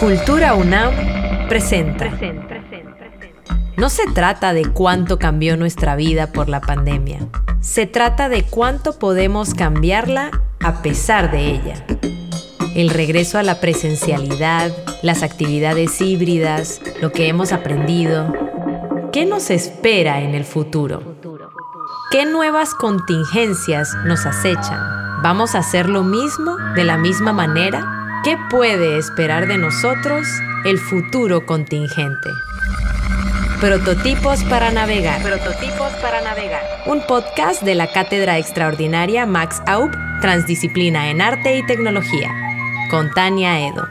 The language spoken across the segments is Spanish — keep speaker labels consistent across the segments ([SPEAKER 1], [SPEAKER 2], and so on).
[SPEAKER 1] Cultura UNAM presenta. No se trata de cuánto cambió nuestra vida por la pandemia. Se trata de cuánto podemos cambiarla a pesar de ella. El regreso a la presencialidad, las actividades híbridas, lo que hemos aprendido. ¿Qué nos espera en el futuro? ¿Qué nuevas contingencias nos acechan? ¿Vamos a hacer lo mismo de la misma manera? ¿Qué puede esperar de nosotros el futuro contingente? Prototipos para navegar. Prototipos para navegar. Un podcast de la Cátedra Extraordinaria Max Aub, Transdisciplina en Arte y Tecnología, con Tania Edo.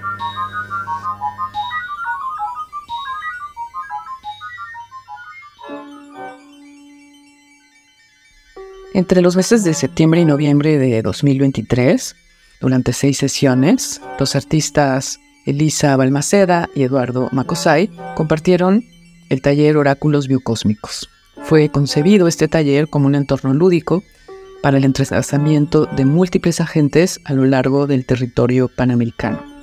[SPEAKER 2] Entre los meses de septiembre y noviembre de 2023, durante seis sesiones, los artistas Elisa Balmaceda y Eduardo Macosay compartieron el taller Oráculos Biocósmicos. Fue concebido este taller como un entorno lúdico para el entrelazamiento de múltiples agentes a lo largo del territorio panamericano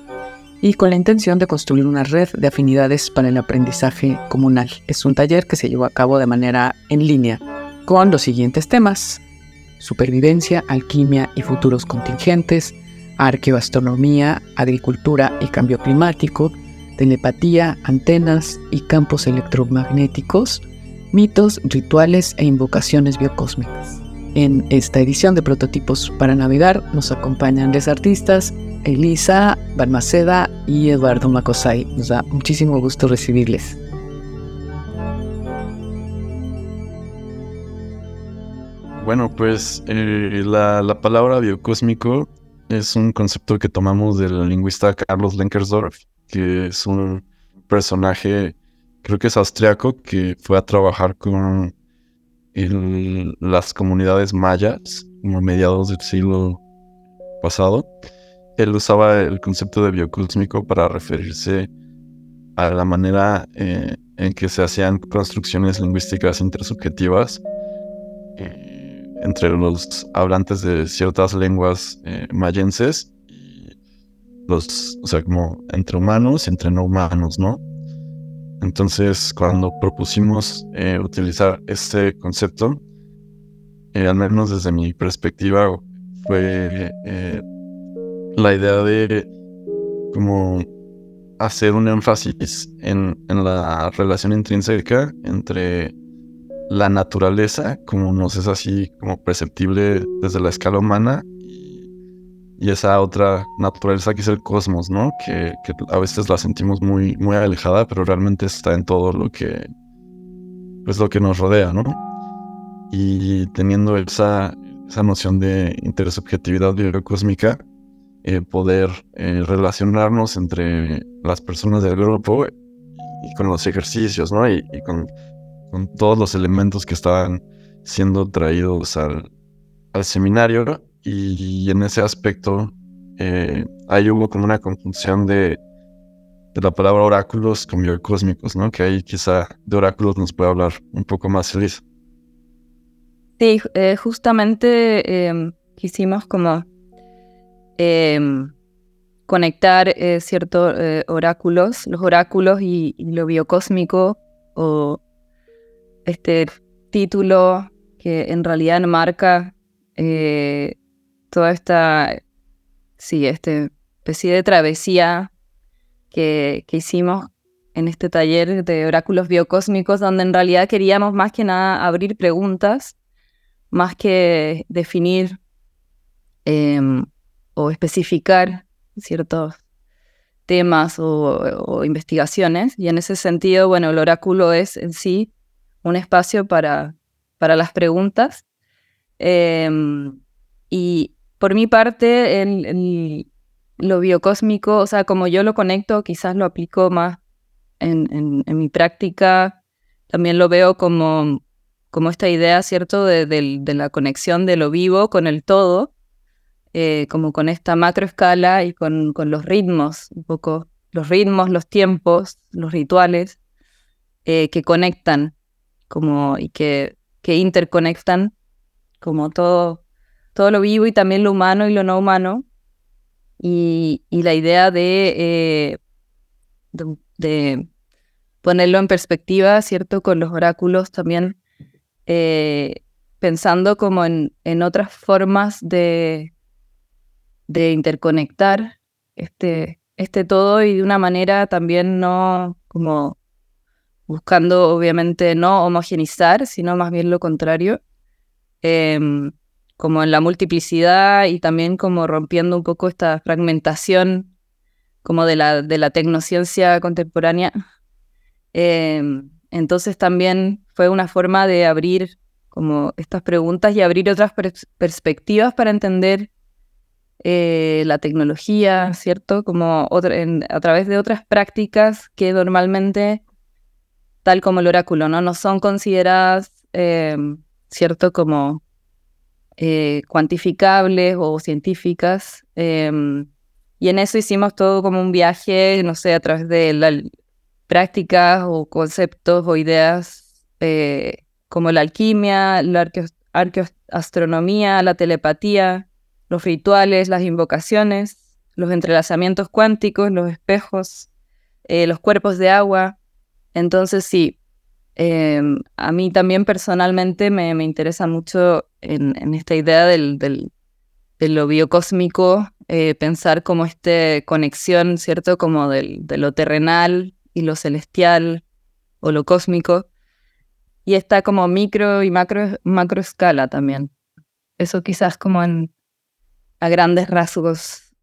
[SPEAKER 2] y con la intención de construir una red de afinidades para el aprendizaje comunal. Es un taller que se llevó a cabo de manera en línea con los siguientes temas. Supervivencia, alquimia y futuros contingentes, arqueoastronomía, agricultura y cambio climático, telepatía, antenas y campos electromagnéticos, mitos, rituales e invocaciones biocósmicas. En esta edición de Prototipos para Navegar nos acompañan los artistas Elisa Balmaceda y Eduardo Macosay. Nos da muchísimo gusto recibirles.
[SPEAKER 3] Bueno, pues eh, la, la palabra biocósmico es un concepto que tomamos del lingüista Carlos Lenkersdorf, que es un personaje, creo que es austriaco, que fue a trabajar con las comunidades mayas, como a mediados del siglo pasado. Él usaba el concepto de biocósmico para referirse a la manera eh, en que se hacían construcciones lingüísticas intersubjetivas. Eh, entre los hablantes de ciertas lenguas eh, mayenses y los, o sea, como entre humanos y entre no humanos, ¿no? Entonces, cuando propusimos eh, utilizar este concepto, eh, al menos desde mi perspectiva, fue la idea de como hacer un énfasis en, en la relación intrínseca entre la naturaleza, como nos es así como perceptible desde la escala humana, y, esa otra naturaleza que es el cosmos, ¿no? Que, a veces la sentimos muy, muy alejada, pero realmente está en todo lo que, pues lo que nos rodea, ¿no? Y teniendo esa, esa noción de intersubjetividad biocósmica, eh, poder eh, relacionarnos entre las personas del grupo y con los ejercicios, ¿no? y con con todos los elementos que estaban siendo traídos al, seminario y, en ese aspecto eh, ahí hubo como una conjunción de, la palabra oráculos con biocósmicos, ¿no? Que ahí quizá de oráculos nos puede hablar un poco más feliz.
[SPEAKER 4] Sí, eh, justamente em, quisimos como em, conectar eh, ciertos oráculos, los oráculos y, y, lo biocósmico o este título que en realidad marca eh, toda esta, sí, este especie de travesía que, que hicimos en este taller de oráculos biocósmicos, donde en realidad queríamos más que nada abrir preguntas, más que definir em, o especificar ciertos temas o, o, investigaciones. Y en ese sentido, bueno, el oráculo es en sí un espacio para, para las preguntas. Em, y por mi parte, el, lo biocósmico, o sea, como yo lo conecto, quizás lo aplico más en, en, mi práctica. También lo veo como, como esta idea, ¿cierto?, de, de, la conexión de lo vivo con el todo, eh, como con esta macroescala y con, con los ritmos, un poco los ritmos, los tiempos, los rituales eh, que conectan como, y que, que interconectan como todo, todo lo vivo y también lo humano y lo no humano. Y, y la idea de, eh, de, ponerlo en perspectiva, ¿cierto? Con los oráculos también, eh, pensando como en, en otras formas de, de interconectar este, este todo y de una manera también no como buscando obviamente no homogenizar, sino más bien lo contrario, em, como en la multiplicidad y también como rompiendo un poco esta fragmentación como de la, de la tecnociencia contemporánea. Em, entonces también fue una forma de abrir como estas preguntas y abrir otras perspectivas para entender eh, la tecnología, ¿cierto? Como a través de otras prácticas que normalmente tal como el oráculo, ¿no? No son consideradas, eh, ¿cierto? Como eh, cuantificables o científicas. Em, y en eso hicimos todo como un viaje, no sé, a través de prácticas o conceptos o ideas eh, como la alquimia, la arqueoastronomía, la telepatía, los rituales, las invocaciones, los entrelazamientos cuánticos, los espejos, los cuerpos de agua, entonces sí, em, a mí también personalmente me, interesa mucho en, esta idea del, de lo biocósmico, eh, pensar como esta conexión, ¿cierto? Como del, de lo terrenal y lo celestial o lo cósmico. Y está como micro y macro, macro escala también. Eso quizás como en, a grandes rasgos.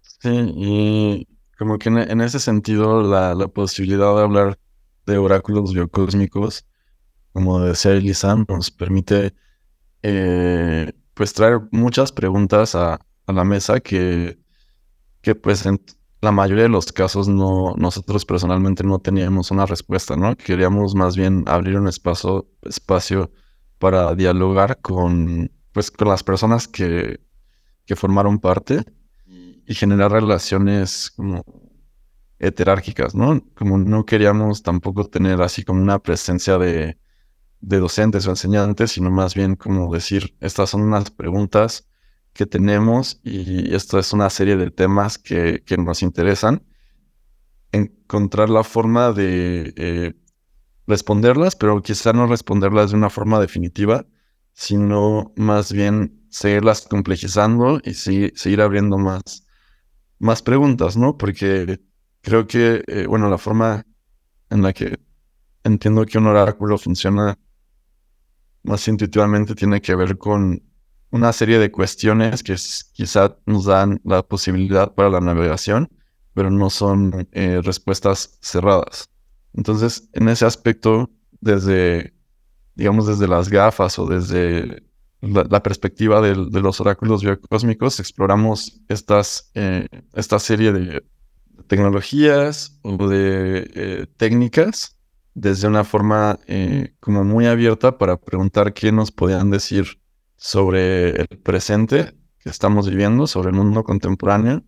[SPEAKER 3] Sí, y como que en, ese sentido la, la posibilidad de hablar de oráculos biocósmicos, como decía Elisa, nos permite eh, pues traer muchas preguntas a, la mesa que, que pues en la mayoría de los casos no, nosotros personalmente no teníamos una respuesta, ¿no? Queríamos más bien abrir un espacio, espacio para dialogar con, pues, con las personas que, que formaron parte y generar relaciones como heterárquicas, ¿no? Como no queríamos tampoco tener así como una presencia de, docentes o enseñantes, sino más bien como decir, estas son unas preguntas que tenemos y esto es una serie de temas que, nos interesan. Encontrar la forma de eh, responderlas, pero quizá no responderlas de una forma definitiva, sino más bien seguirlas complejizando y seguir abriendo más, más preguntas, ¿no? Porque creo que, eh, bueno, la forma en la que entiendo que un oráculo funciona más intuitivamente tiene que ver con una serie de cuestiones que quizá nos dan la posibilidad para la navegación, pero no son eh, respuestas cerradas. Entonces, en ese aspecto, desde, digamos, desde las gafas o desde la, perspectiva de, los oráculos biocósmicos, exploramos estas, eh, esta serie de tecnologías o de eh, técnicas desde una forma eh, como muy abierta para preguntar qué nos podían decir sobre el presente que estamos viviendo, sobre el mundo contemporáneo,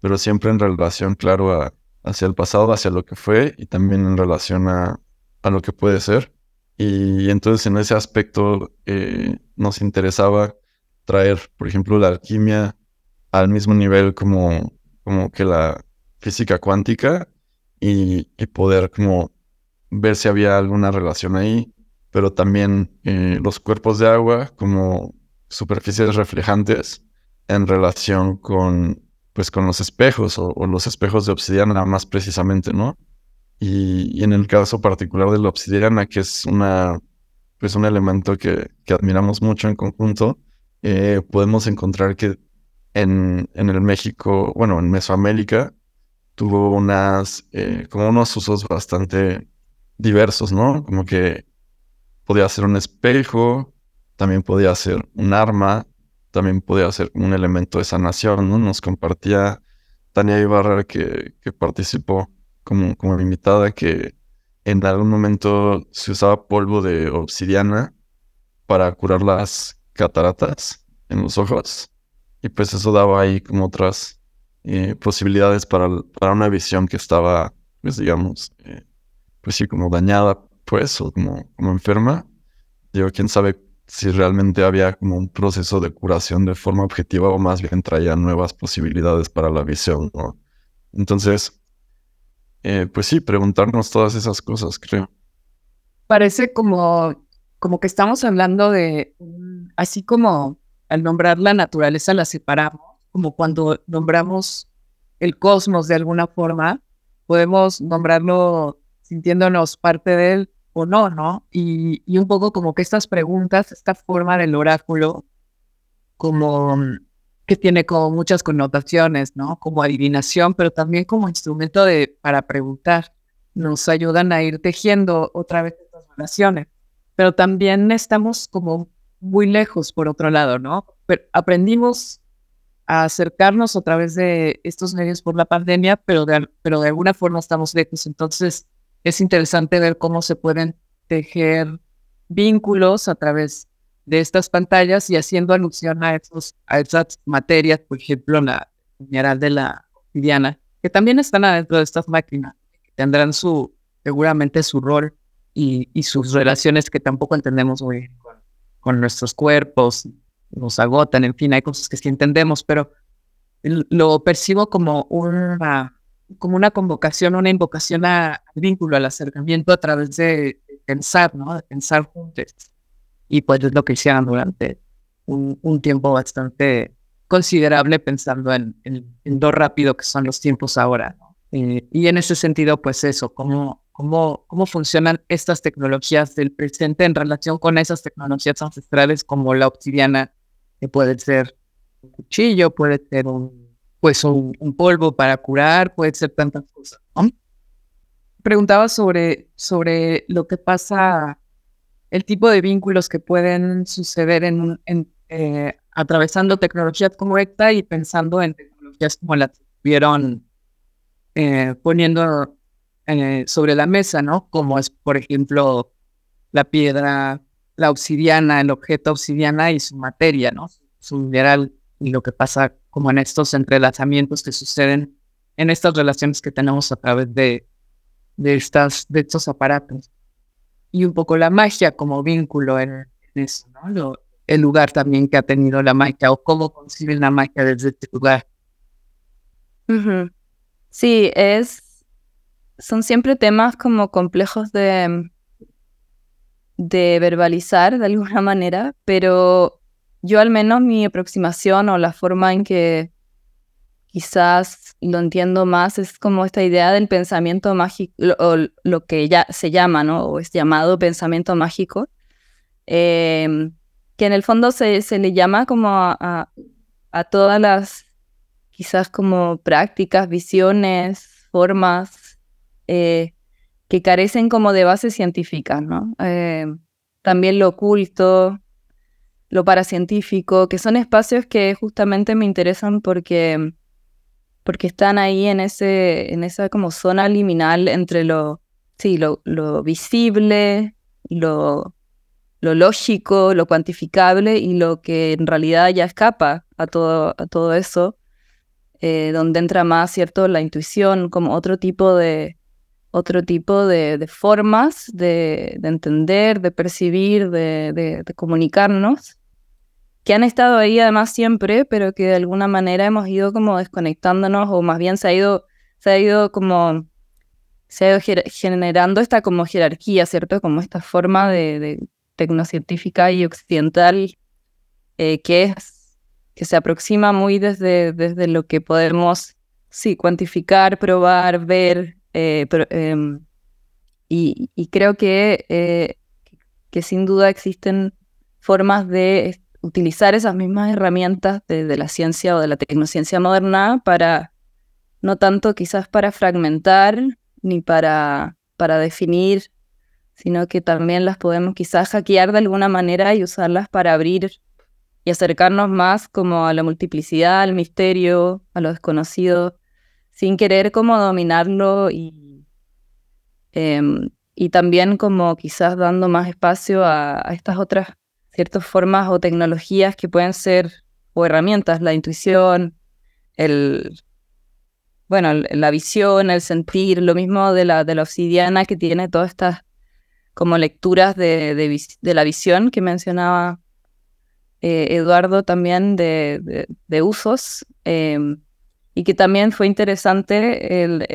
[SPEAKER 3] pero siempre en relación, claro, hacia el pasado, hacia lo que fue y también en relación a, a lo que puede ser. Y entonces en ese aspecto eh, nos interesaba traer, por ejemplo, la alquimia al mismo nivel como, como que la, física cuántica y, poder como ver si había alguna relación ahí, pero también eh, los cuerpos de agua como superficies reflejantes en relación con, pues, con los espejos o, los espejos de obsidiana más precisamente, ¿no? Y, en el caso particular de la obsidiana, que es una, pues un elemento que, admiramos mucho en conjunto, eh, podemos encontrar que en, en el México, bueno, en Mesoamérica, tuvo unas, eh, como unos usos bastante diversos, ¿no? Como que podía ser un espejo, también podía ser un arma, también podía ser un elemento de sanación, ¿no? Nos compartía Tania Ibarra, que, que participó como, como invitada, que en algún momento se usaba polvo de obsidiana para curar las cataratas en los ojos. Y pues eso daba ahí como otras eh, posibilidades para, para, una visión que estaba, pues digamos, eh, pues sí, como dañada, pues, o como, como enferma. Digo, quién sabe si realmente había como un proceso de curación de forma objetiva o más bien traía nuevas posibilidades para la visión. Entonces, eh, pues sí, preguntarnos todas esas cosas, creo.
[SPEAKER 5] Parece como, como que estamos hablando de, así como al nombrar la naturaleza la separamos, como cuando nombramos el cosmos de alguna forma, podemos nombrarlo sintiéndonos parte de él o no, ¿no? Y, y un poco como que estas preguntas, esta forma del oráculo, como que tiene como muchas connotaciones, ¿no? Como adivinación, pero también como instrumento de, para preguntar. Nos ayudan a ir tejiendo otra vez estas relaciones. Pero también estamos como muy lejos, por otro lado, ¿no? Pero aprendimos acercarnos a través de estos medios por la pandemia, pero de, pero de alguna forma estamos lejos. Entonces, es interesante ver cómo se pueden tejer vínculos a través de estas pantallas y haciendo alusión a, esos, a esas materias, por ejemplo, la mineral de la obsidiana, que también están adentro de estas máquinas, tendrán su, seguramente su rol y, y sus relaciones que tampoco entendemos muy bien con, nuestros cuerpos, nos agotan, en fin, hay cosas que sí entendemos, pero lo percibo como una, como una convocación, una invocación al vínculo, al acercamiento a través de pensar, ¿no? De pensar juntos. Y pues es lo que hicieron durante un, tiempo bastante considerable pensando en, en, lo rápido que son los tiempos ahora. Eh, y en ese sentido, pues eso, cómo, cómo, cómo funcionan estas tecnologías del presente en relación con esas tecnologías ancestrales como la obsidiana, que puede ser un cuchillo, puede ser un, pues un, polvo para curar, puede ser tantas cosas. Preguntaba sobre, sobre lo que pasa el tipo de vínculos que pueden suceder en, eh, atravesando tecnologías como esta y pensando en tecnologías como las que estuvieron eh, poniendo eh, sobre la mesa, ¿no? Como es, por ejemplo, la piedra, la obsidiana, el objeto obsidiana y su materia, ¿no? Su mineral y lo que pasa como en estos entrelazamientos que suceden en estas relaciones que tenemos a través de, de, estas, de estos aparatos y un poco la magia como vínculo en, eso, ¿no? el lugar también que ha tenido la magia o cómo conciben la magia desde este lugar.
[SPEAKER 4] Sí, es, son siempre temas como complejos de, de verbalizar de alguna manera, pero yo al menos mi aproximación o la forma en que quizás lo entiendo más, es como esta idea del pensamiento mágico, o lo que ya se llama, ¿no? O es llamado pensamiento mágico, em, que en el fondo se, se le llama como a, a, todas las, quizás como prácticas, visiones, formas eh, que carecen como de bases científicas, ¿no? Em, también lo oculto, lo paracientífico, que son espacios que justamente me interesan porque porque están ahí en, ese, en esa como zona liminal entre lo, sí, lo, lo visible, lo, lo lógico, lo cuantificable y lo que en realidad ya escapa a todo, a todo eso, eh, donde entra más, ¿cierto?, la intuición como otro tipo de, otro tipo de, de formas de, de, entender, de percibir, de, de comunicarnos que han estado ahí además siempre, pero que de alguna manera hemos ido como desconectándonos o más bien se ha ido, se ha ido como, se ha ido generando esta como jerarquía, ¿cierto? Como esta forma de, tecnocientífica y occidental eh, que es, que se aproxima muy desde, desde lo que podemos, sí, cuantificar, probar, ver, eh, em, y, creo que, eh, que sin duda existen formas de utilizar esas mismas herramientas de, la ciencia o de la tecnociencia moderna para, no tanto quizás para fragmentar ni para, para definir, sino que también las podemos quizás hackear de alguna manera y usarlas para abrir y acercarnos más como a la multiplicidad, al misterio, a lo desconocido, sin querer como dominarlo y, em, y también como quizás dando más espacio a estas otras ciertas formas o tecnologías que pueden ser, o herramientas, la intuición, el, bueno, la visión, el sentir, lo mismo de la, de la obsidiana que tiene todas estas como lecturas de, de, la visión que mencionaba eh, Eduardo también de, de usos, em, y que también fue interesante el,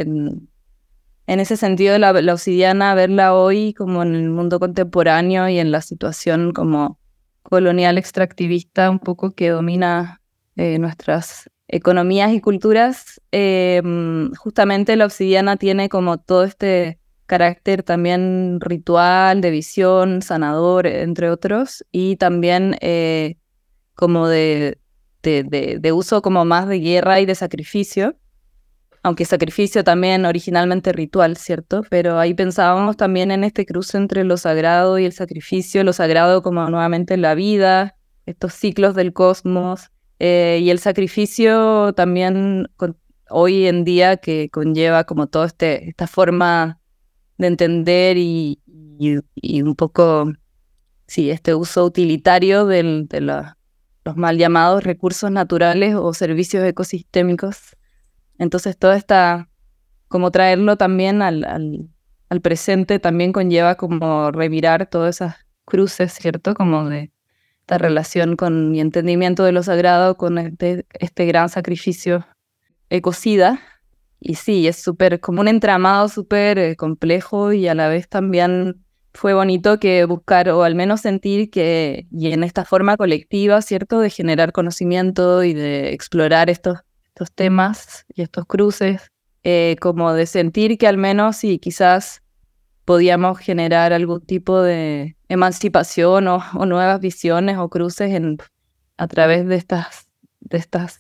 [SPEAKER 4] en ese sentido la, obsidiana, verla hoy como en el mundo contemporáneo y en la situación como colonial extractivista un poco que domina eh, nuestras economías y culturas, em, justamente la obsidiana tiene como todo este carácter también ritual, de visión, sanador, entre otros, y también eh, como de, de, uso como más de guerra y de sacrificio, aunque sacrificio también originalmente ritual, ¿cierto? Pero ahí pensábamos también en este cruce entre lo sagrado y el sacrificio, lo sagrado como nuevamente la vida, estos ciclos del cosmos, eh, y el sacrificio también hoy en día que conlleva como toda este, esta forma de entender y, un poco, sí, este uso utilitario del, de los mal llamados recursos naturales o servicios ecosistémicos. Entonces, todo está, como traerlo también al, al, presente, también conlleva como remirar todas esas cruces, ¿cierto? Como de esta relación con mi entendimiento de lo sagrado, con este, este gran sacrificio ecocida y sí, es súper, como un entramado súper eh, complejo y a la vez también fue bonito que buscar o al menos sentir que, y en esta forma colectiva, ¿cierto? De generar conocimiento y de explorar estos, estos temas y estos cruces, eh, como de sentir que al menos sí, quizás podíamos generar algún tipo de emancipación o, o nuevas visiones o cruces en, a través de estas, de estas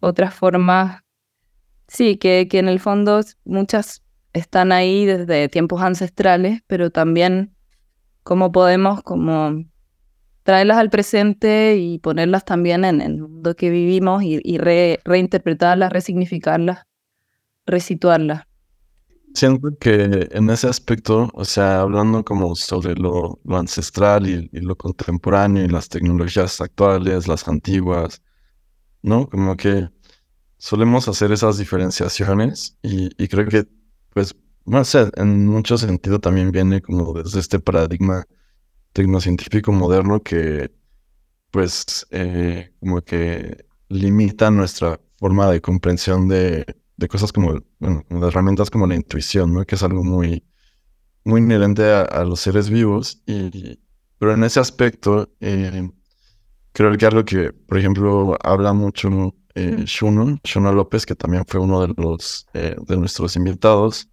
[SPEAKER 4] otras formas Sí, que, que en el fondo muchas están ahí desde tiempos ancestrales, pero también cómo podemos como traerlas al presente y ponerlas también en, el mundo que vivimos y, reinterpretarlas, resignificarlas, resituarlas.
[SPEAKER 3] Siento que en ese aspecto, o sea, hablando como sobre lo, lo ancestral y, y, lo contemporáneo y las tecnologías actuales, las antiguas, ¿no? Como que solemos hacer esas diferenciaciones y, creo que, pues, no en mucho sentido también viene como desde este paradigma tecnocientífico moderno que, pues, eh, como que limita nuestra forma de comprensión de, de cosas como, bueno, de herramientas como la intuición, ¿no? Que es algo muy, muy inherente a, los seres vivos. Y, pero en ese aspecto, eh, creo que algo que, por ejemplo, habla mucho eh, Shuno, López, que también fue uno de los eh, de nuestros invitados,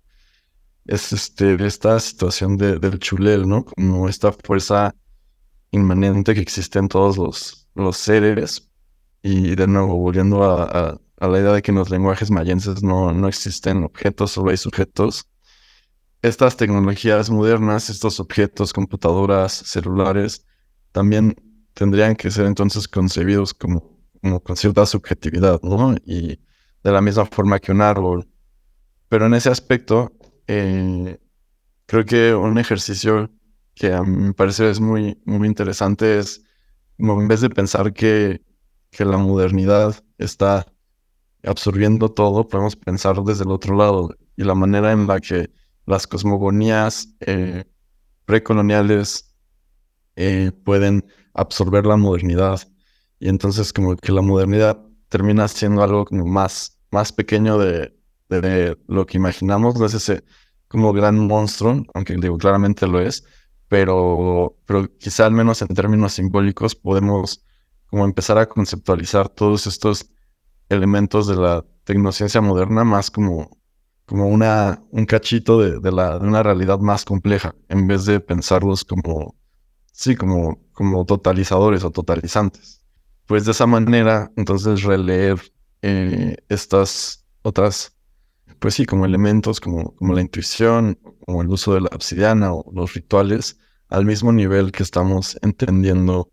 [SPEAKER 3] es este, esta situación de, del chulel, ¿no? Como esta fuerza inmanente que existe en todos los, los seres. Y de nuevo, volviendo a, la idea de que en los lenguajes mayenses no, no existen objetos, solo hay sujetos. Estas tecnologías modernas, estos objetos, computadoras, celulares, también tendrían que ser entonces concebidos como como con cierta subjetividad, ¿no? Y de la misma forma que un árbol. Pero en ese aspecto, eh, creo que un ejercicio que a mí me parece es muy, muy interesante es, en vez de pensar que, que la modernidad está absorbiendo todo, podemos pensar desde el otro lado y la manera en la que las cosmogonías eh, precoloniales eh, pueden absorber la modernidad y entonces como que la modernidad termina siendo algo como más, más pequeño de, de, lo que imaginamos, no es ese como gran monstruo, aunque digo claramente lo es, pero, pero quizá al menos en términos simbólicos podemos como empezar a conceptualizar todos estos elementos de la tecnociencia moderna más como, como una, un cachito de, de, la, de una realidad más compleja, en vez de pensarlos como, sí, como, como totalizadores o totalizantes pues de esa manera, entonces releer eh, estas otras, pues sí, como elementos, como, como la intuición, como el uso de la obsidiana o los rituales, al mismo nivel que estamos entendiendo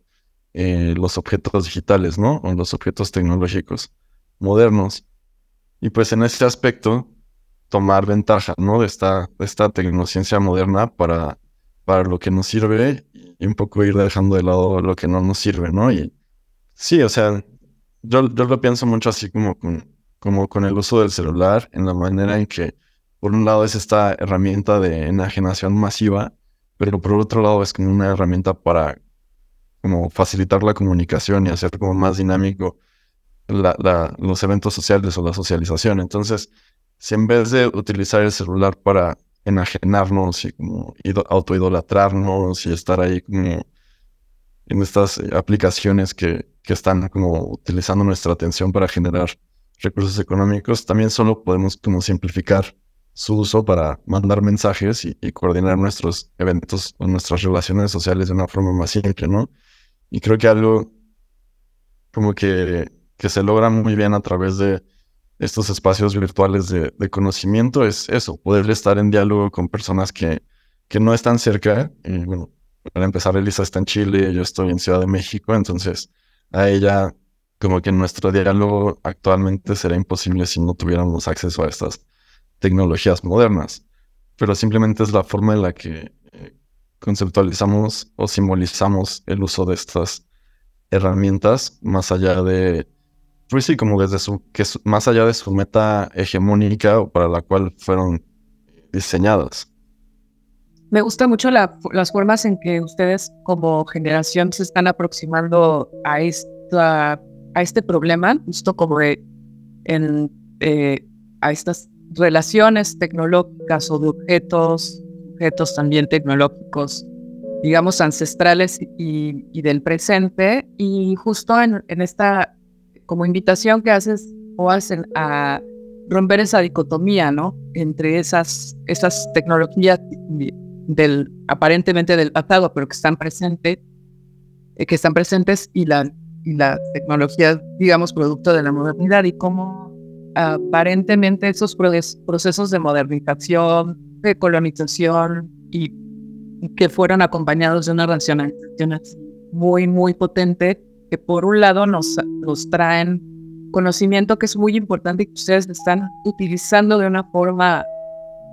[SPEAKER 3] eh, los objetos digitales, ¿no? O los objetos tecnológicos modernos. Y pues en ese aspecto, tomar ventaja, ¿no? De esta, de esta tecnociencia moderna para, para lo que nos sirve y un poco ir dejando de lado lo que no nos sirve, ¿no? Sí, o sea, yo, yo lo pienso mucho así como con, como con el uso del celular, en la manera en que, por un lado, es esta herramienta de enajenación masiva, pero por otro lado es como una herramienta para como facilitar la comunicación y hacer como más dinámico la, la, los eventos sociales o la socialización. Entonces, si en vez de utilizar el celular para enajenarnos y como autoidolatrarnos y estar ahí como en estas aplicaciones que, que están como utilizando nuestra atención para generar recursos económicos, también solo podemos como simplificar su uso para mandar mensajes y, coordinar nuestros eventos o nuestras relaciones sociales de una forma más simple, ¿no? Y creo que algo como que, que se logra muy bien a través de estos espacios virtuales de, conocimiento es eso, poder estar en diálogo con personas que, que no están cerca. Y bueno, para empezar, Elisa está en Chile, yo estoy en Ciudad de México, entonces a ella como que nuestro diálogo actualmente será imposible si no tuviéramos acceso a estas tecnologías modernas. Pero simplemente es la forma en la que eh, conceptualizamos o simbolizamos el uso de estas herramientas más allá de, pues sí, como desde su, que más allá de su meta hegemónica o para la cual fueron diseñadas.
[SPEAKER 5] Me gusta mucho las formas en que ustedes como generación se están aproximando a esta a este problema, justo como en, eh, a estas relaciones tecnológicas o de objetos, objetos también tecnológicos, digamos, ancestrales y, del presente. Y justo en, esta como invitación que haces o hacen a romper esa dicotomía, ¿no? Entre esas, esas tecnologías del aparentemente del pasado, pero que están presentes, eh, que están presentes y la y la tecnología, digamos, producto de la modernidad y cómo aparentemente esos procesos de modernización, de colonización y que fueron acompañados de una racionalización muy, muy potente, que por un lado nos, nos traen conocimiento que es muy importante y que ustedes están utilizando de una forma,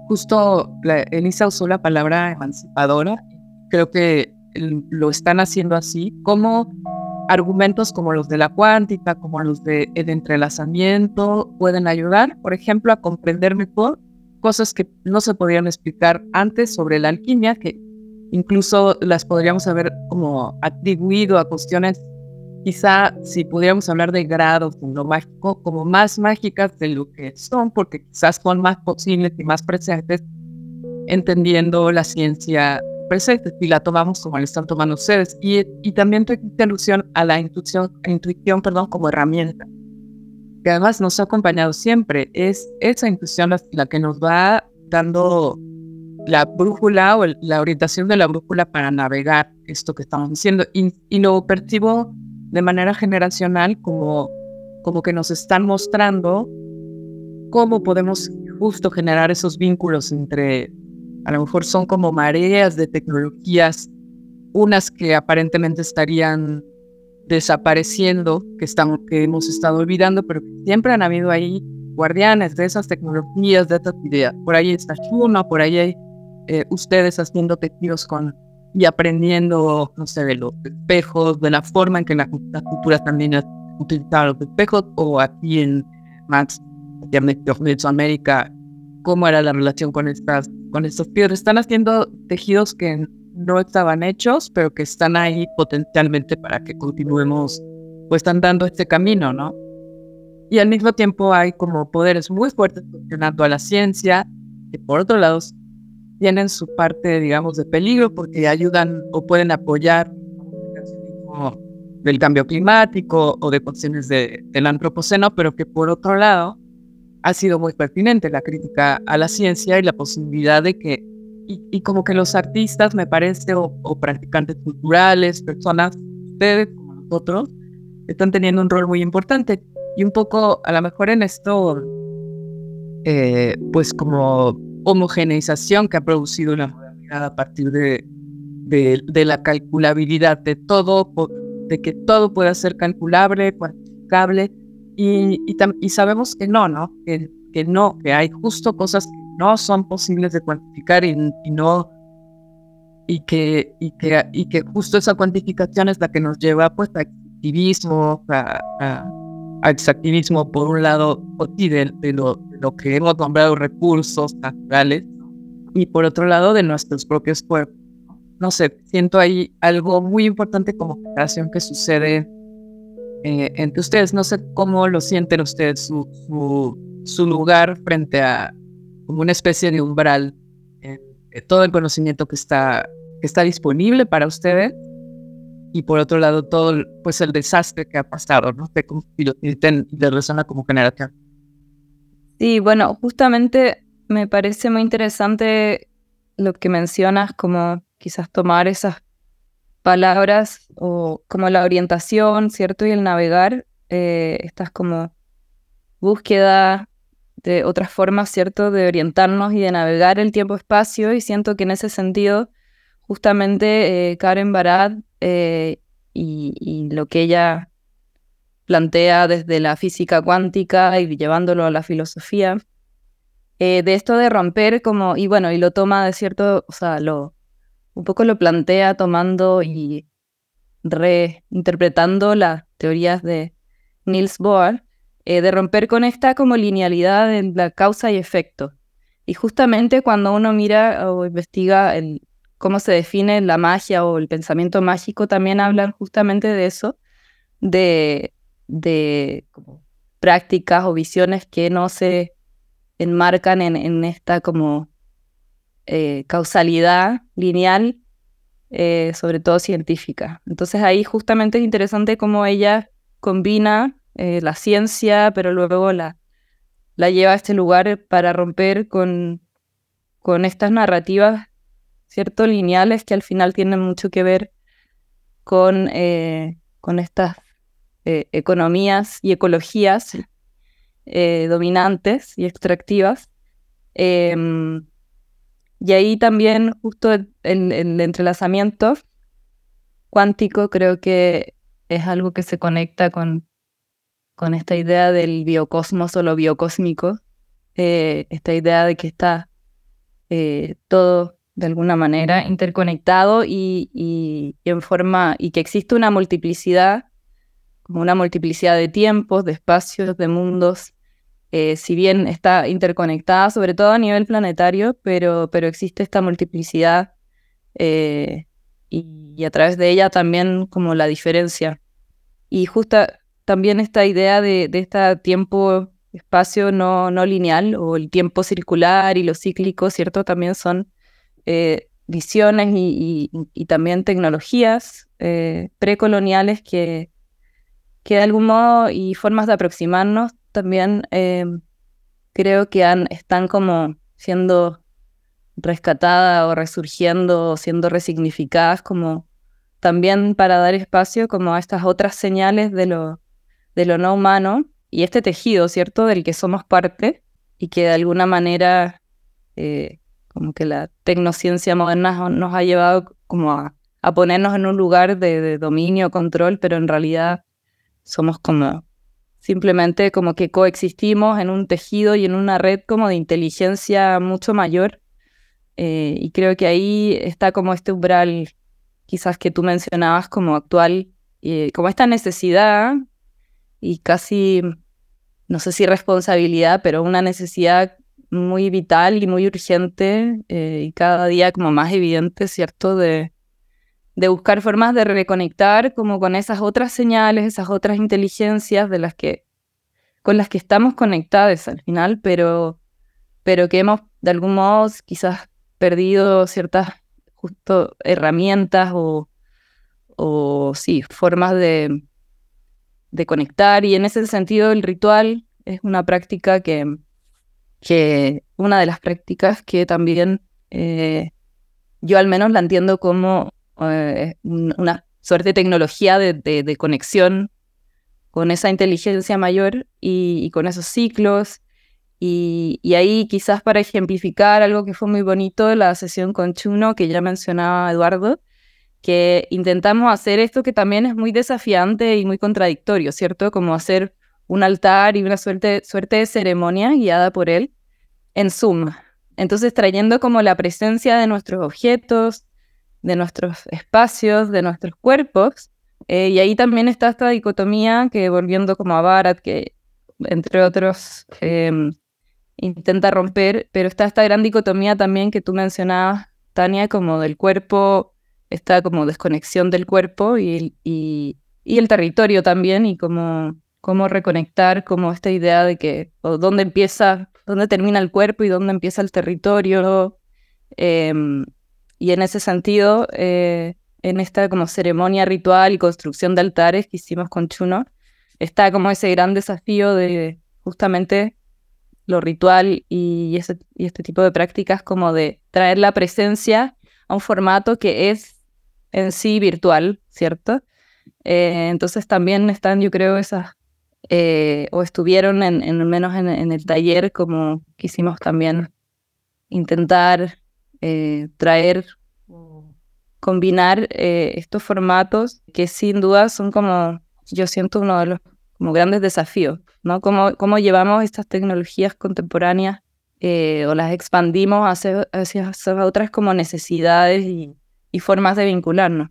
[SPEAKER 5] justo Elisa usó la palabra emancipadora, creo que lo están haciendo así, como argumentos como los de la cuántica, como los del de entrelazamiento, pueden ayudar, por ejemplo, a comprender mejor cosas que no se podían explicar antes sobre la alquimia, que incluso las podríamos haber como atribuido a cuestiones, quizá si pudiéramos hablar de grados en lo mágico, como más mágicas de lo que son, porque quizás son más posibles y más presentes, entendiendo la ciencia presente y la tomamos como la están tomando ustedes. Y, y también te alusión a la intuición, intuición perdón, como herramienta, que además nos ha acompañado siempre. Es esa intuición la, que nos va dando la brújula o la orientación de la brújula para navegar esto que estamos diciendo. Y, y lo percibo de manera generacional como, como que nos están mostrando cómo podemos justo generar esos vínculos entre a lo mejor son como mareas de tecnologías, unas que aparentemente estarían desapareciendo, que, estamos, que hemos estado olvidando, pero siempre han habido ahí guardianes de esas tecnologías, de estas ideas. Por ahí está Shuna, por ahí hay eh, ustedes haciendo tejidos con y aprendiendo, no sé, de los espejos, de la forma en que la, cultura también ha utilizado los espejos, o aquí en Max, de América, cómo era la relación con estas con estos piedras. Están haciendo tejidos que no estaban hechos, pero que están ahí potencialmente para que continuemos, pues están dando este camino, ¿no? Y al mismo tiempo hay como poderes muy fuertes funcionando a la ciencia, que por otro lado tienen su parte, digamos, de peligro porque ayudan o pueden apoyar del cambio climático o de cuestiones de, del antropoceno, pero que por otro lado ha sido muy pertinente la crítica a la ciencia y la posibilidad de que, y, como que los artistas, me parece, o, practicantes culturales, personas, ustedes como nosotros, están teniendo un rol muy importante. Y un poco, a lo mejor en esto, eh, pues como homogeneización que ha producido la modernidad a partir de, de, de, la calculabilidad de todo, de que todo pueda ser calculable, cuantificable, y, y, sabemos que no, ¿no? Que, que, no, que hay justo cosas que no son posibles de cuantificar y, no, y que, y, que, y que justo esa cuantificación es la que nos lleva pues a activismo, a, a, extractivismo por un lado, de, de, lo, lo que hemos nombrado recursos naturales, y por otro lado de nuestros propios cuerpos. No sé, siento ahí algo muy importante como generación que sucede eh, entre ustedes. No sé cómo lo sienten ustedes, su, su lugar frente a como una especie de umbral en, todo el conocimiento que está, que está disponible para ustedes y por otro lado todo pues el desastre que ha pasado, ¿no? De, de, de resona como generación.
[SPEAKER 4] Sí, bueno, justamente me parece muy interesante lo que mencionas, como quizás tomar esas palabras o como la orientación, ¿cierto? Y el navegar, eh, estas como búsqueda de otras formas, ¿cierto? De orientarnos y de navegar el tiempo-espacio y siento que en ese sentido, justamente eh, Karen Barad eh, y, lo que ella plantea desde la física cuántica y llevándolo a la filosofía, de esto de romper como, y bueno, y lo toma de cierto, o sea, lo, un poco lo plantea tomando y reinterpretando las teorías de Niels Bohr, eh, de romper con esta como linealidad en la causa y efecto. Y justamente cuando uno mira o investiga el, cómo se define la magia o el pensamiento mágico, también hablan justamente de eso, de, prácticas o visiones que no se enmarcan en, esta como eh, causalidad lineal, eh, sobre todo científica. Entonces ahí justamente es interesante cómo ella combina eh, la ciencia, pero luego la, lleva a este lugar para romper con estas narrativas, ¿cierto? Lineales que al final tienen mucho que ver con, con estas economías y ecologías dominantes y extractivas. Em, y ahí también justo el, entrelazamiento cuántico creo que es algo que se conecta con, con esta idea del biocosmos o lo biocósmico, eh, esta idea de que está eh, todo de alguna manera interconectado y, y, en forma, y que existe una multiplicidad, como una multiplicidad de tiempos, de espacios, de mundos, eh, si bien está interconectada, sobre todo a nivel planetario, pero, pero existe esta multiplicidad eh, y, a través de ella también como la diferencia. Y justo también esta idea de, de este tiempo-espacio no, no lineal o el tiempo circular y lo cíclico, ¿cierto? También son eh, visiones y, también tecnologías precoloniales que, que de algún modo y formas de aproximarnos también eh, creo que han, están como siendo rescatadas o resurgiendo o siendo resignificadas como también para dar espacio como a estas otras señales de lo, no humano y este tejido, ¿cierto?, del que somos parte y que de alguna manera eh, como que la tecnociencia moderna nos ha llevado como a, ponernos en un lugar de, de dominio, control, pero en realidad somos como Simplemente como que coexistimos en un tejido y en una red como de inteligencia mucho mayor. Eh, y creo que ahí está como este umbral, quizás que tú mencionabas como actual, eh, como esta necesidad y casi, no sé si responsabilidad, pero una necesidad muy vital y muy urgente eh, y cada día como más evidente, ¿cierto? De, de buscar formas de reconectar como con esas otras señales, esas otras inteligencias de las que, con las que estamos conectadas al final, pero, pero que hemos de algún modo quizás perdido ciertas justo herramientas o, o sí, formas de, de conectar. Y en ese sentido el ritual es una práctica que, que una de las prácticas que también eh, yo al menos la entiendo como eh, una suerte de tecnología de, conexión con esa inteligencia mayor y, con esos ciclos. Y, ahí quizás para ejemplificar algo que fue muy bonito, la sesión con Chuno, que ya mencionaba Eduardo, que intentamos hacer esto que también es muy desafiante y muy contradictorio, ¿cierto? Como hacer un altar y una suerte, suerte de ceremonia guiada por él en Zoom. Entonces trayendo como la presencia de nuestros objetos, de nuestros espacios, de nuestros cuerpos. Eh, y ahí también está esta dicotomía que volviendo como a Barat, que entre otros em, intenta romper, pero está esta gran dicotomía también que tú mencionabas, Tania, como del cuerpo, esta como desconexión del cuerpo y, y el territorio también, y como cómo reconectar como esta idea de que o dónde empieza, dónde termina el cuerpo y dónde empieza el territorio. Em, y en ese sentido, eh, en esta como ceremonia ritual y construcción de altares que hicimos con Chuno, está como ese gran desafío de justamente lo ritual y, ese, y este tipo de prácticas como de traer la presencia a un formato que es en sí virtual, ¿cierto? Eh, entonces también están, yo creo, esas, eh, o estuvieron en, en menos en, el taller, como quisimos también intentar eh, traer, combinar estos formatos que sin duda son como, yo siento uno de los como grandes desafíos, ¿no? Cómo, cómo llevamos estas tecnologías contemporáneas o las expandimos hacia, hacia, otras como necesidades y, y formas de vincularnos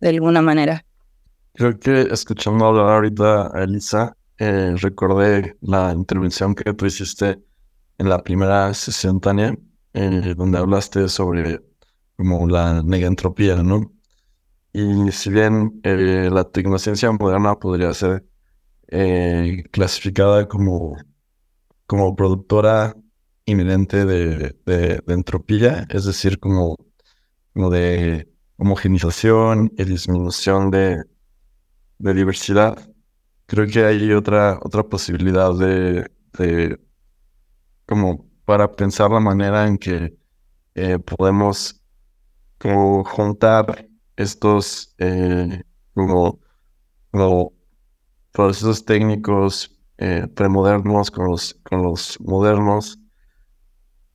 [SPEAKER 4] de alguna manera.
[SPEAKER 3] Creo que escuchando hablar ahorita a Elisa, eh, recordé la intervención que tú hiciste en la primera sesión, Tania, eh, donde hablaste sobre como la negentropía, ¿no? Y si bien eh, la tecnociencia moderna podría ser clasificada como, como productora inherente de, de, de entropía, es decir, como como de homogenización y disminución de, de diversidad. Creo que hay otra, otra posibilidad de, como para pensar la manera en que eh, podemos juntar estos eh, como, como, procesos técnicos eh, premodernos con los, con los modernos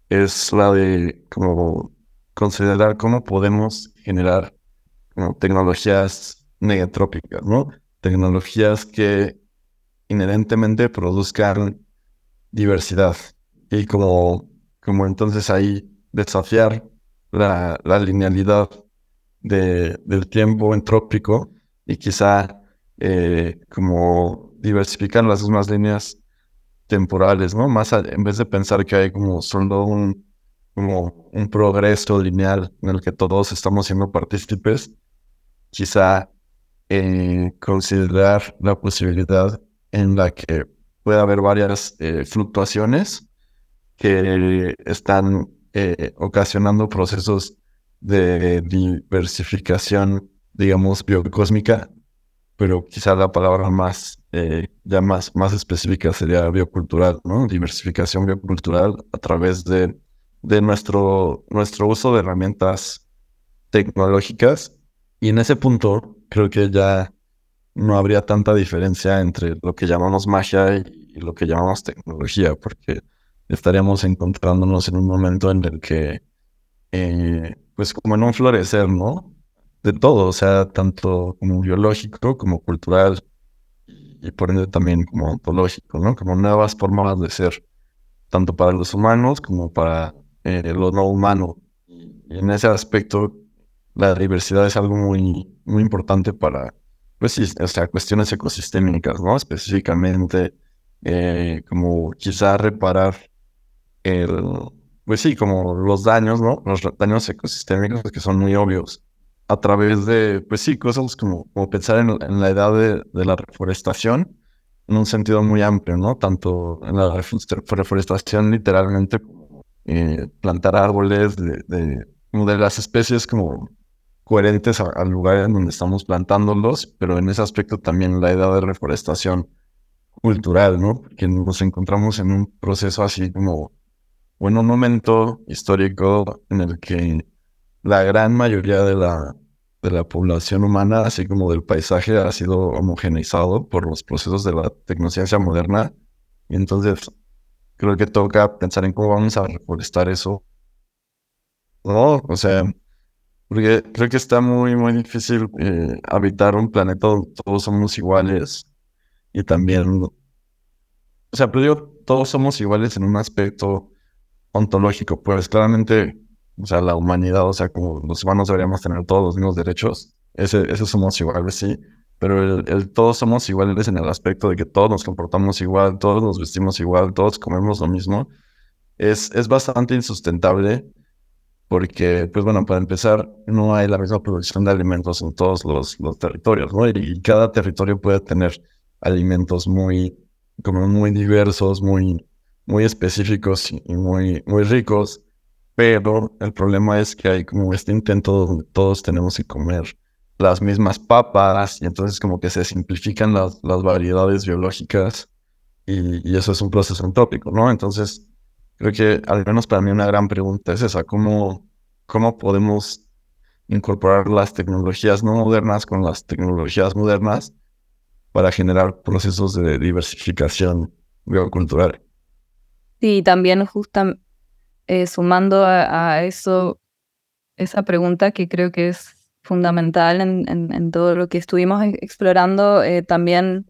[SPEAKER 3] es la de como considerar cómo podemos generar tecnologías negatrópicas, ¿no? Tecnologías que inherentemente produzcan diversidad y como, como entonces ahí desafiar la, la linealidad de, del tiempo entrópico y quizá eh, como diversificar las mismas líneas temporales, ¿no? Más en vez de pensar que hay como solo un como un progreso lineal en el que todos estamos siendo partícipes, quizá eh, considerar la posibilidad en la que pueda haber varias eh, fluctuaciones que están eh, ocasionando procesos de diversificación, digamos, biocósmica, pero quizá la palabra más, ya más, más específica sería biocultural, ¿no? Diversificación biocultural a través de de nuestro, nuestro uso de herramientas tecnológicas. Y en ese punto creo que ya no habría tanta diferencia entre lo que llamamos magia y lo que llamamos tecnología, porque estaríamos encontrándonos en un momento en el que, eh, pues como en un florecer, ¿no? De todo, o sea, tanto como biológico, como cultural y por ende también como ontológico, ¿no? Como nuevas formas de ser, tanto para los humanos como para eh, lo no humano. Y en ese aspecto, la diversidad es algo muy, muy importante para, pues cuestiones ecosistémicas, ¿no? Específicamente, eh, como quizá reparar el, pues sí, como los daños, ¿no? Los daños ecosistémicos que son muy obvios a través de, pues sí, cosas como, como pensar en, en la edad de, de, la reforestación en un sentido muy amplio, ¿no? Tanto en la reforestación literalmente eh, plantar árboles de, de, de, las especies como coherentes al lugar en donde estamos plantándolos, pero en ese aspecto también la edad de reforestación cultural, ¿no? Porque nos encontramos en un proceso así como, bueno, un momento histórico en el que la gran mayoría de la, de la población humana, así como del paisaje, ha sido homogeneizado por los procesos de la tecnociencia moderna. Y entonces creo que toca pensar en cómo vamos a reforestar eso. No, o sea, porque creo que está muy, muy difícil eh, habitar un planeta donde todos somos iguales y también, o sea, pero digo, todos somos iguales en un aspecto ontológico, pues claramente, o sea, la humanidad, o sea, como los humanos deberíamos tener todos los mismos derechos, ese, esos somos iguales, sí, pero el, todos somos iguales en el aspecto de que todos nos comportamos igual, todos nos vestimos igual, todos comemos lo mismo, es, es bastante insustentable porque, pues bueno, para empezar, no hay la misma producción de alimentos en todos los, territorios, ¿no? Y, cada territorio puede tener alimentos muy, como muy diversos, muy, muy específicos y muy, muy ricos. Pero el problema es que hay como este intento donde todos tenemos que comer las mismas papas y entonces como que se simplifican las, las variedades biológicas y, y, eso es un proceso entrópico, ¿no? Entonces creo que al menos para mí una gran pregunta es esa, ¿cómo, cómo podemos incorporar las tecnologías no modernas con las tecnologías modernas para generar procesos de diversificación biocultural?
[SPEAKER 4] Sí, también justo eh, sumando a, eso, esa pregunta que creo que es fundamental en, en, todo lo que estuvimos e, explorando, eh, también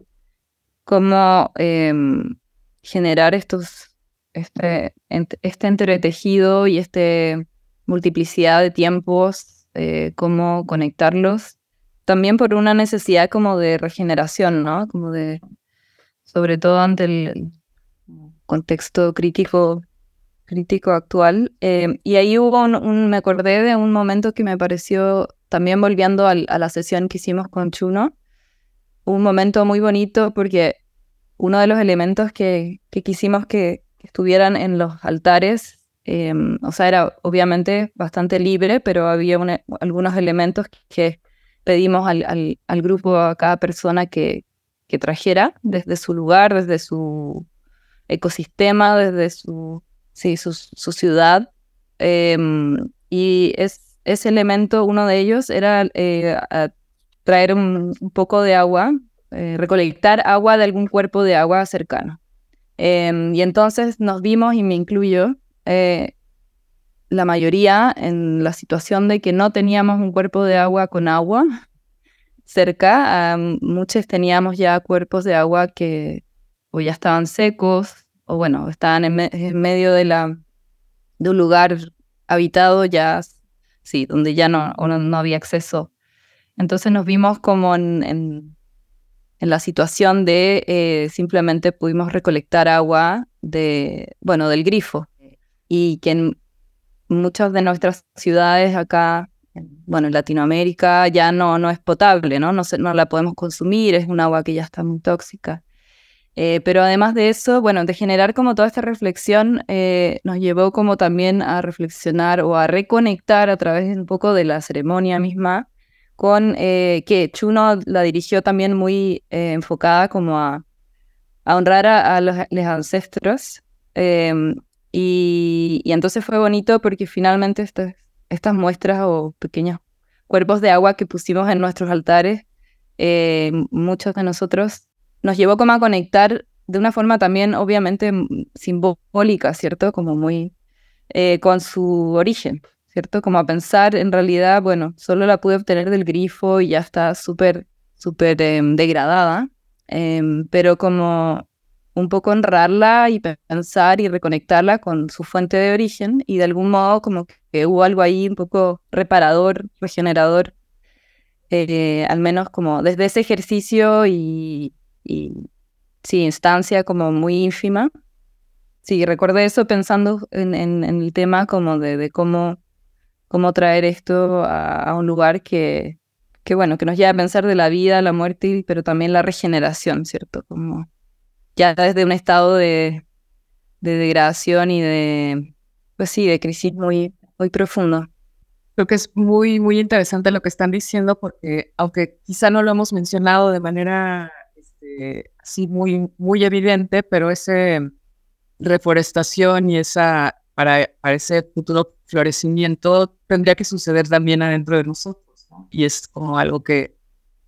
[SPEAKER 4] cómo em, generar estos, este, este entretejido y este multiplicidad de tiempos, eh, cómo conectarlos, también por una necesidad como de regeneración, ¿no? Como de, sobre todo ante el contexto crítico crítico actual. Eh, y ahí hubo un, me acordé de un momento que me pareció, también volviendo a la sesión que hicimos con Chuno, un momento muy bonito porque uno de los elementos que, que quisimos que, estuvieran en los altares, em, o sea, era obviamente bastante libre, pero había algunos elementos que pedimos al, al, al, grupo, a cada persona que, que trajera desde su lugar, desde su ecosistema, desde su sí, su, ciudad. Em, y es, ese elemento, uno de ellos, era eh, traer un, poco de agua, eh, recolectar agua de algún cuerpo de agua cercano. Em, y entonces nos vimos, y me incluyo, eh, la mayoría en la situación de que no teníamos un cuerpo de agua con agua cerca. muchos teníamos ya cuerpos de agua que o ya estaban secos o bueno, estaban en, medio de, la, de un lugar habitado ya, sí, donde ya no, no, había acceso. Entonces nos vimos como en, en, la situación de eh, simplemente pudimos recolectar agua de, bueno, del grifo y que en muchas de nuestras ciudades acá, bueno, en Latinoamérica ya no, no es potable, ¿no? No, no la podemos consumir, es un agua que ya está muy tóxica. Eh, pero además de eso, bueno, de generar como toda esta reflexión, eh, nos llevó como también a reflexionar o a reconectar a través de un poco de la ceremonia misma con eh, que Chuno la dirigió también muy enfocada como a, a honrar a, los, ancestros. Em, y, entonces fue bonito porque finalmente estas, muestras o pequeños cuerpos de agua que pusimos en nuestros altares, muchos de nosotros nos llevó como a conectar de una forma también obviamente simbólica, ¿cierto? Como muy eh, con su origen, ¿cierto? Como a pensar en realidad, bueno, solo la pude obtener del grifo y ya está súper, súper em, degradada, em, pero como un poco honrarla y pensar y reconectarla con su fuente de origen y de algún modo como que hubo algo ahí un poco reparador, regenerador, eh, al menos como desde ese ejercicio y, y sí, instancia como muy ínfima. Sí, recuerdo eso pensando en, en, el tema como de, de, cómo, cómo traer esto a, un lugar que, que, bueno, que nos lleva a pensar de la vida, la muerte, pero también la regeneración, ¿cierto? Como ya desde un estado de, de degradación y de, pues sí, de crisis muy, muy profundo.
[SPEAKER 5] Creo que es muy, muy interesante lo que están diciendo porque aunque quizá no lo hemos mencionado de manera este, así muy, muy evidente, pero esa reforestación y esa, para, para, ese futuro florecimiento tendría que suceder también adentro de nosotros, Y es como algo que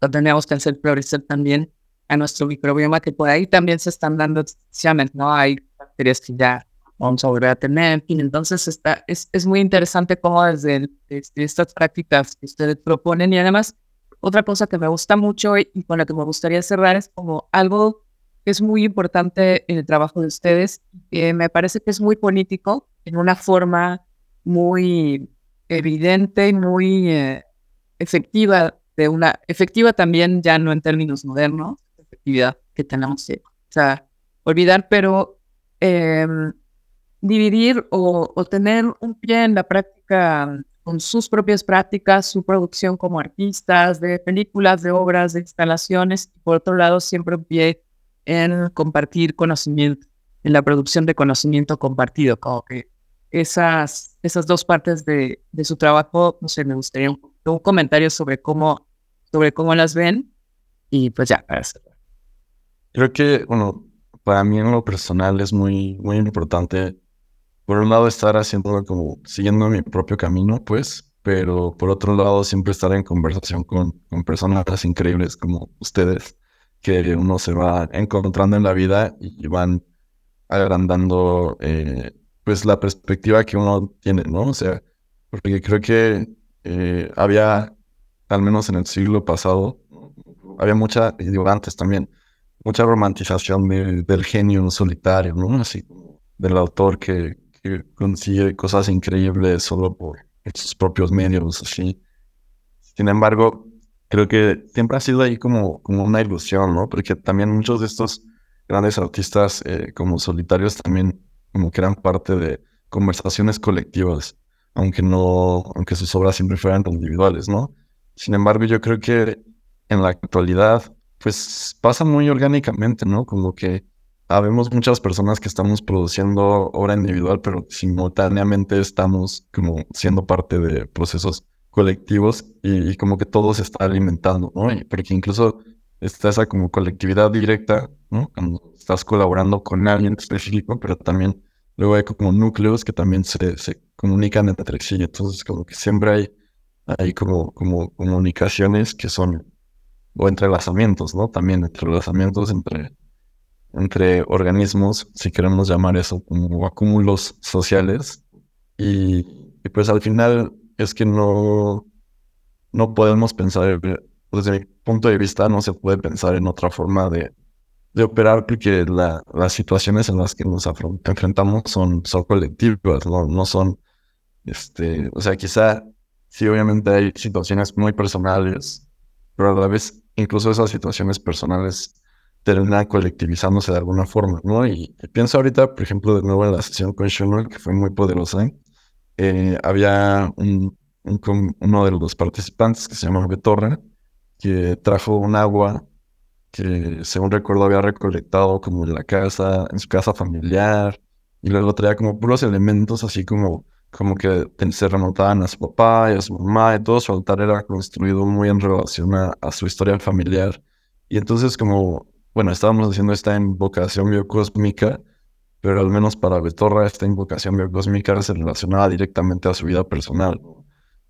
[SPEAKER 5] tendríamos que hacer florecer también a nuestro microbioma, que por ahí también se están dando excepciones, ¿no? Hay bacterias que ya vamos a volver a tener, y entonces está, es, es muy interesante cómo desde, desde estas prácticas que ustedes proponen y además otra cosa que me gusta mucho y con la que me gustaría cerrar es como algo que es muy importante en el trabajo de ustedes, que me parece que es muy político, en una forma muy evidente y muy eh, efectiva, de una efectiva también ya no en términos modernos, efectividad que tenemos que, olvidar, pero em, dividir o, o, tener un pie en la práctica con sus propias prácticas, su producción como artistas, de películas, de obras, de instalaciones, y por otro lado siempre pie en compartir conocimiento, en la producción de conocimiento compartido, como que esas, esas dos partes de, de su trabajo, no sé, me gustaría un, un, comentario sobre cómo, sobre cómo las ven y pues ya, para cerrar.
[SPEAKER 3] Creo que, bueno, para mí en lo personal es muy, muy importante, por un lado, estar haciendo como, siguiendo mi propio camino, pues, pero por otro lado, siempre estar en conversación con, con personas increíbles como ustedes, que uno se va encontrando en la vida y van agrandando, eh, pues, la perspectiva que uno tiene, ¿no? O sea, porque creo que eh, había, al menos en el siglo pasado, había mucha, y digo antes también, mucha romantización del genio solitario, ¿no? Así del autor que, consigue cosas increíbles solo por sus propios medios, así. Sin embargo, creo que siempre ha sido ahí como, como una ilusión, ¿no? Porque también muchos de estos grandes artistas eh, como solitarios también como que eran parte de conversaciones colectivas, aunque no, aunque sus obras siempre fueran individuales, ¿no? Sin embargo, yo creo que en la actualidad pues pasa muy orgánicamente, ¿no? Como que habemos muchas personas que estamos produciendo obra individual, pero simultáneamente estamos como siendo parte de procesos colectivos y, como que todo se está alimentando, ¿no? porque incluso está esa como colectividad directa, ¿no? Cuando estás colaborando con alguien específico, pero también luego hay como núcleos que también se, se comunican entre sí, entonces como que siempre hay, hay como, como comunicaciones que son o entrelazamientos, ¿no? También entrelazamientos entre, entre organismos, si queremos llamar eso como acúmulos sociales. Y, pues al final es que no, no podemos pensar, desde mi punto de vista, no se puede pensar en otra forma de, de operar porque la, las situaciones en las que nos enfrentamos son, son colectivas, no, no son, este, o sea, quizá sí, obviamente hay situaciones muy personales, pero a la vez incluso esas situaciones personales terminan colectivizándose de alguna forma, ¿no? Y, pienso ahorita, por ejemplo, de nuevo en la sesión con Schumer, que fue muy poderosa, eh, había un, uno de los participantes que se llama Betorra, que trajo un agua que, según recuerdo, había recolectado como en la casa, en su casa familiar, y luego traía como puros elementos así como como que se remontaban a su papá y a su mamá y todo su altar era construido muy en relación a, su historia familiar. Y entonces como, bueno, estábamos haciendo esta invocación biocósmica, pero al menos para Betorra esta invocación biocósmica se relacionaba directamente a su vida personal.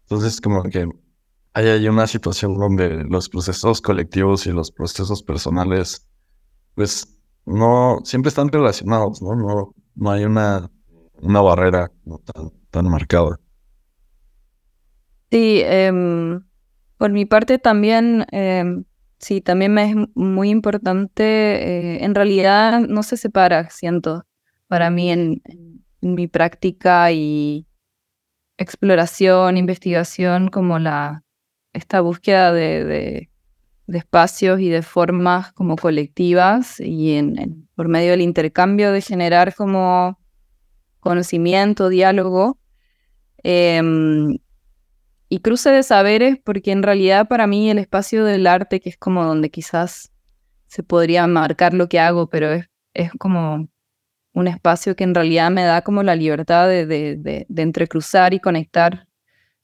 [SPEAKER 3] Entonces como que hay ahí una situación donde los procesos colectivos y los procesos personales, pues no, siempre están relacionados, ¿no? No, no hay una, una barrera tan, tan marcada.
[SPEAKER 4] Sí, em, por mi parte también, em, sí, también me es muy importante, eh, en realidad no se separa, siento, para mí en, mi práctica y exploración, investigación, como la, esta búsqueda de, espacios y de formas como colectivas y en, por medio del intercambio de generar como conocimiento, diálogo, Em, y cruce de saberes, porque en realidad para mí el espacio del arte, que es como donde quizás se podría marcar lo que hago, pero es, es como un espacio que en realidad me da como la libertad de, de, de, entrecruzar y conectar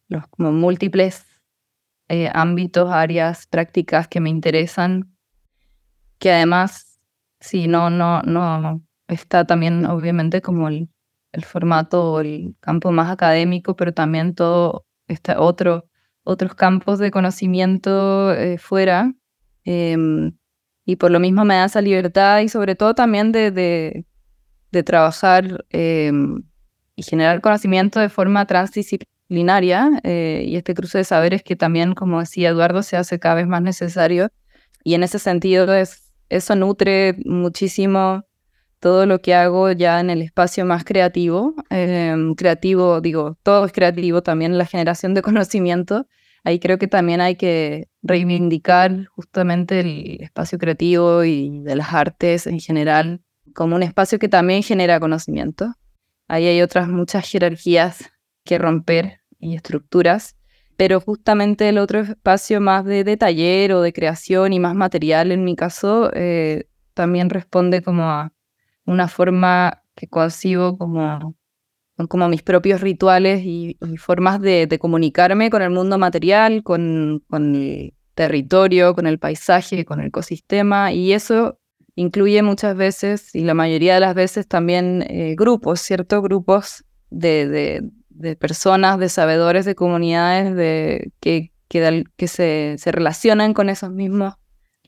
[SPEAKER 4] los múltiples eh, ámbitos, áreas, prácticas que me interesan, que además, sí, no, no, no, está también obviamente como el, formato o el campo más académico, pero también todo este otro, otros campos de conocimiento eh, fuera. Em, y por lo mismo me da esa libertad y sobre todo también de, de, trabajar em, y generar conocimiento de forma transdisciplinaria eh, y este cruce de saberes que también, como decía Eduardo, se hace cada vez más necesario. Y en ese sentido es, eso nutre muchísimo todo lo que hago ya en el espacio más creativo. Em, creativo, digo, todo es creativo, también la generación de conocimiento. Ahí creo que también hay que reivindicar justamente el espacio creativo y de las artes en general como un espacio que también genera conocimiento. Ahí hay otras muchas jerarquías que romper y estructuras, pero justamente el otro espacio más de, de, taller o de creación y más material en mi caso eh, también responde como a una forma que concibo como, como mis propios rituales y, formas de, comunicarme con el mundo material, con, con el territorio, con el paisaje, con el ecosistema y eso incluye muchas veces y la mayoría de las veces también eh, grupos, ciertos grupos de, personas, de sabedores, de comunidades de, que, que, que se, se, relacionan con esos mismos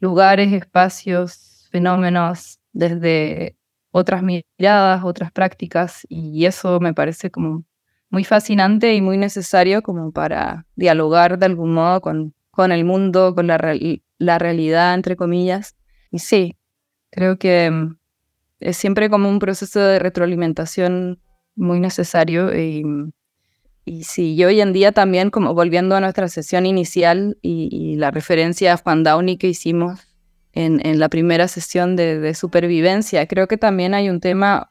[SPEAKER 4] lugares, espacios, fenómenos, desde otras miradas, otras prácticas, y eso me parece como muy fascinante y muy necesario como para dialogar de algún modo con, con el mundo, con la, la realidad, entre comillas. Y sí, creo que mm, es siempre como un proceso de retroalimentación muy necesario y, y sí, yo hoy en día también, como volviendo a nuestra sesión inicial y, la referencia a Juan Downey que hicimos en, en la primera sesión de, de, supervivencia, creo que también hay un tema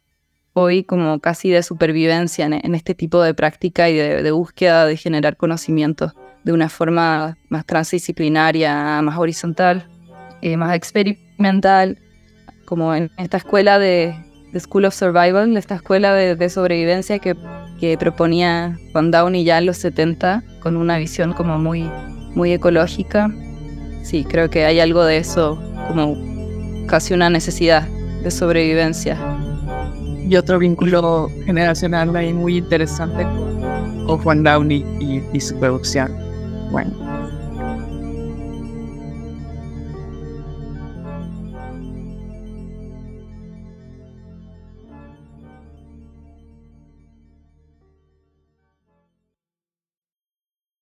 [SPEAKER 4] hoy como casi de supervivencia en, en este tipo de práctica y de, de, búsqueda de generar conocimiento de una forma más transdisciplinaria, más horizontal, eh, más experimental, como en esta escuela de, The School of Survival, esta escuela de, sobrevivencia que, que, proponía Juan Downey ya en los 70, con una visión como muy, muy ecológica. Sí, creo que hay algo de eso, como casi una necesidad de sobrevivencia.
[SPEAKER 5] Y otro vínculo generacional ahí muy interesante con, Juan Downey y, y su producción. Bueno,